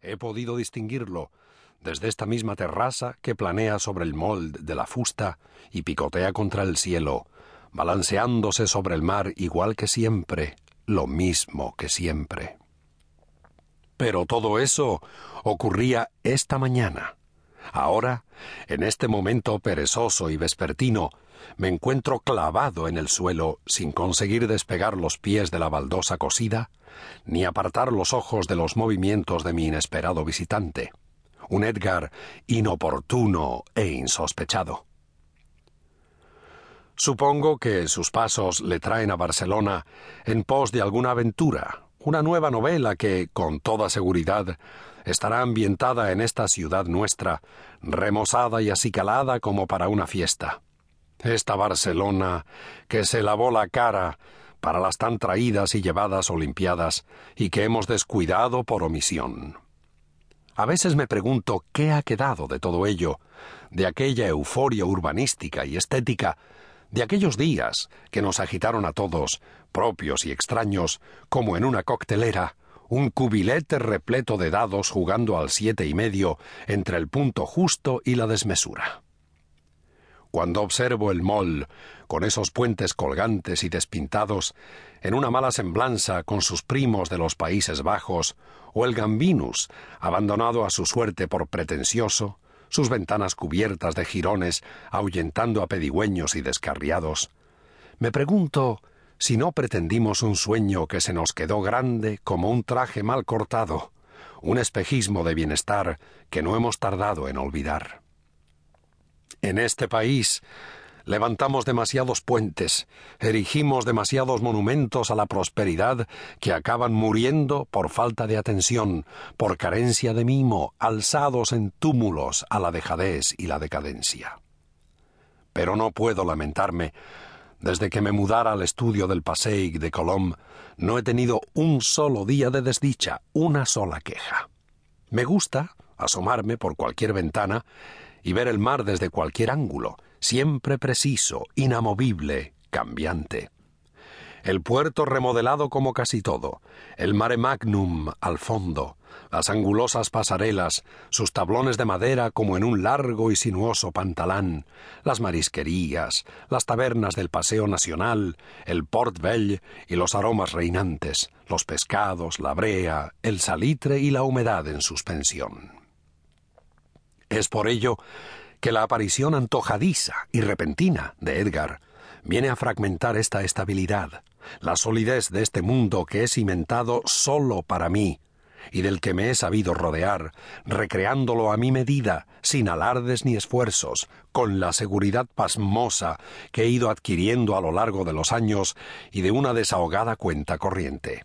He podido distinguirlo desde esta misma terraza que planea sobre el mold de la fusta y picotea contra el cielo, balanceándose sobre el mar igual que siempre, lo mismo que siempre. Pero todo eso ocurría esta mañana. Ahora, en este momento perezoso y vespertino, me encuentro clavado en el suelo sin conseguir despegar los pies de la baldosa cosida, ni apartar los ojos de los movimientos de mi inesperado visitante, un Edgar inoportuno e insospechado. Supongo que sus pasos le traen a Barcelona en pos de alguna aventura, una nueva novela que, con toda seguridad, estará ambientada en esta ciudad nuestra, remozada y acicalada como para una fiesta. Esta Barcelona que se lavó la cara para las tan traídas y llevadas Olimpiadas y que hemos descuidado por omisión. A veces me pregunto qué ha quedado de todo ello, de aquella euforia urbanística y estética de aquellos días que nos agitaron a todos, propios y extraños, como en una coctelera, un cubilete repleto de dados jugando al siete y medio entre el punto justo y la desmesura. Cuando observo el mol, con esos puentes colgantes y despintados, en una mala semblanza con sus primos de los Países Bajos, o el Gambinus, abandonado a su suerte por pretencioso, sus ventanas cubiertas de jirones ahuyentando a pedigüeños y descarriados. Me pregunto si no pretendimos un sueño que se nos quedó grande como un traje mal cortado, un espejismo de bienestar que no hemos tardado en olvidar. En este país levantamos demasiados puentes, erigimos demasiados monumentos a la prosperidad que acaban muriendo por falta de atención, por carencia de mimo, alzados en túmulos a la dejadez y la decadencia. Pero no puedo lamentarme. Desde que me mudara al estudio del Passeic de Colom, no he tenido un solo día de desdicha, una sola queja. Me gusta asomarme por cualquier ventana y ver el mar desde cualquier ángulo, siempre preciso, inamovible, cambiante. El puerto remodelado como casi todo, el mare magnum al fondo, las angulosas pasarelas, sus tablones de madera como en un largo y sinuoso pantalán, las marisquerías, las tabernas del Paseo Nacional, el Port Bell y los aromas reinantes, los pescados, la brea, el salitre y la humedad en suspensión. Es por ello que la aparición antojadiza y repentina de Edgar viene a fragmentar esta estabilidad, la solidez de este mundo que es cimentado solo para mí y del que me he sabido rodear, recreándolo a mi medida, sin alardes ni esfuerzos, con la seguridad pasmosa que he ido adquiriendo a lo largo de los años y de una desahogada cuenta corriente.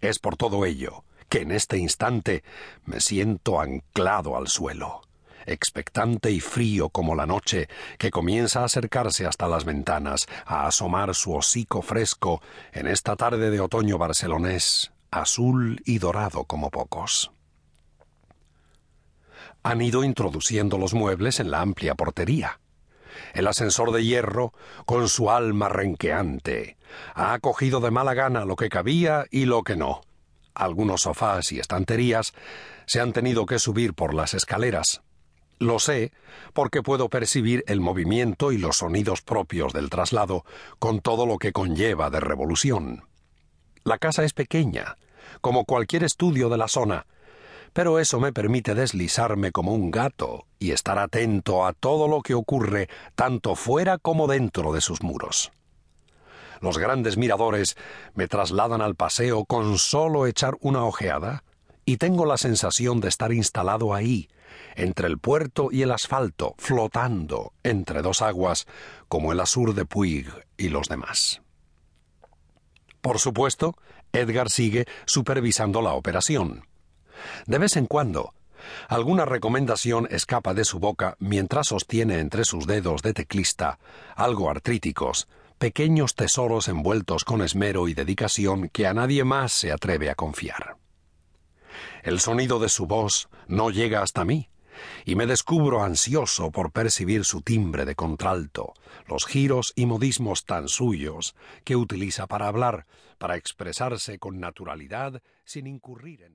Es por todo ello que en este instante me siento anclado al suelo, expectante y frío como la noche, que comienza a acercarse hasta las ventanas, a asomar su hocico fresco en esta tarde de otoño barcelonés, azul y dorado como pocos. Han ido introduciendo los muebles en la amplia portería. El ascensor de hierro, con su alma renqueante, ha acogido de mala gana lo que cabía y lo que no algunos sofás y estanterías se han tenido que subir por las escaleras. Lo sé porque puedo percibir el movimiento y los sonidos propios del traslado con todo lo que conlleva de revolución. La casa es pequeña, como cualquier estudio de la zona, pero eso me permite deslizarme como un gato y estar atento a todo lo que ocurre tanto fuera como dentro de sus muros. Los grandes miradores me trasladan al paseo con solo echar una ojeada, y tengo la sensación de estar instalado ahí, entre el puerto y el asfalto, flotando entre dos aguas, como el azur de Puig y los demás. Por supuesto, Edgar sigue supervisando la operación. De vez en cuando, alguna recomendación escapa de su boca mientras sostiene entre sus dedos de teclista, algo artríticos, pequeños tesoros envueltos con esmero y dedicación que a nadie más se atreve a confiar. El sonido de su voz no llega hasta mí, y me descubro ansioso por percibir su timbre de contralto, los giros y modismos tan suyos que utiliza para hablar, para expresarse con naturalidad sin incurrir en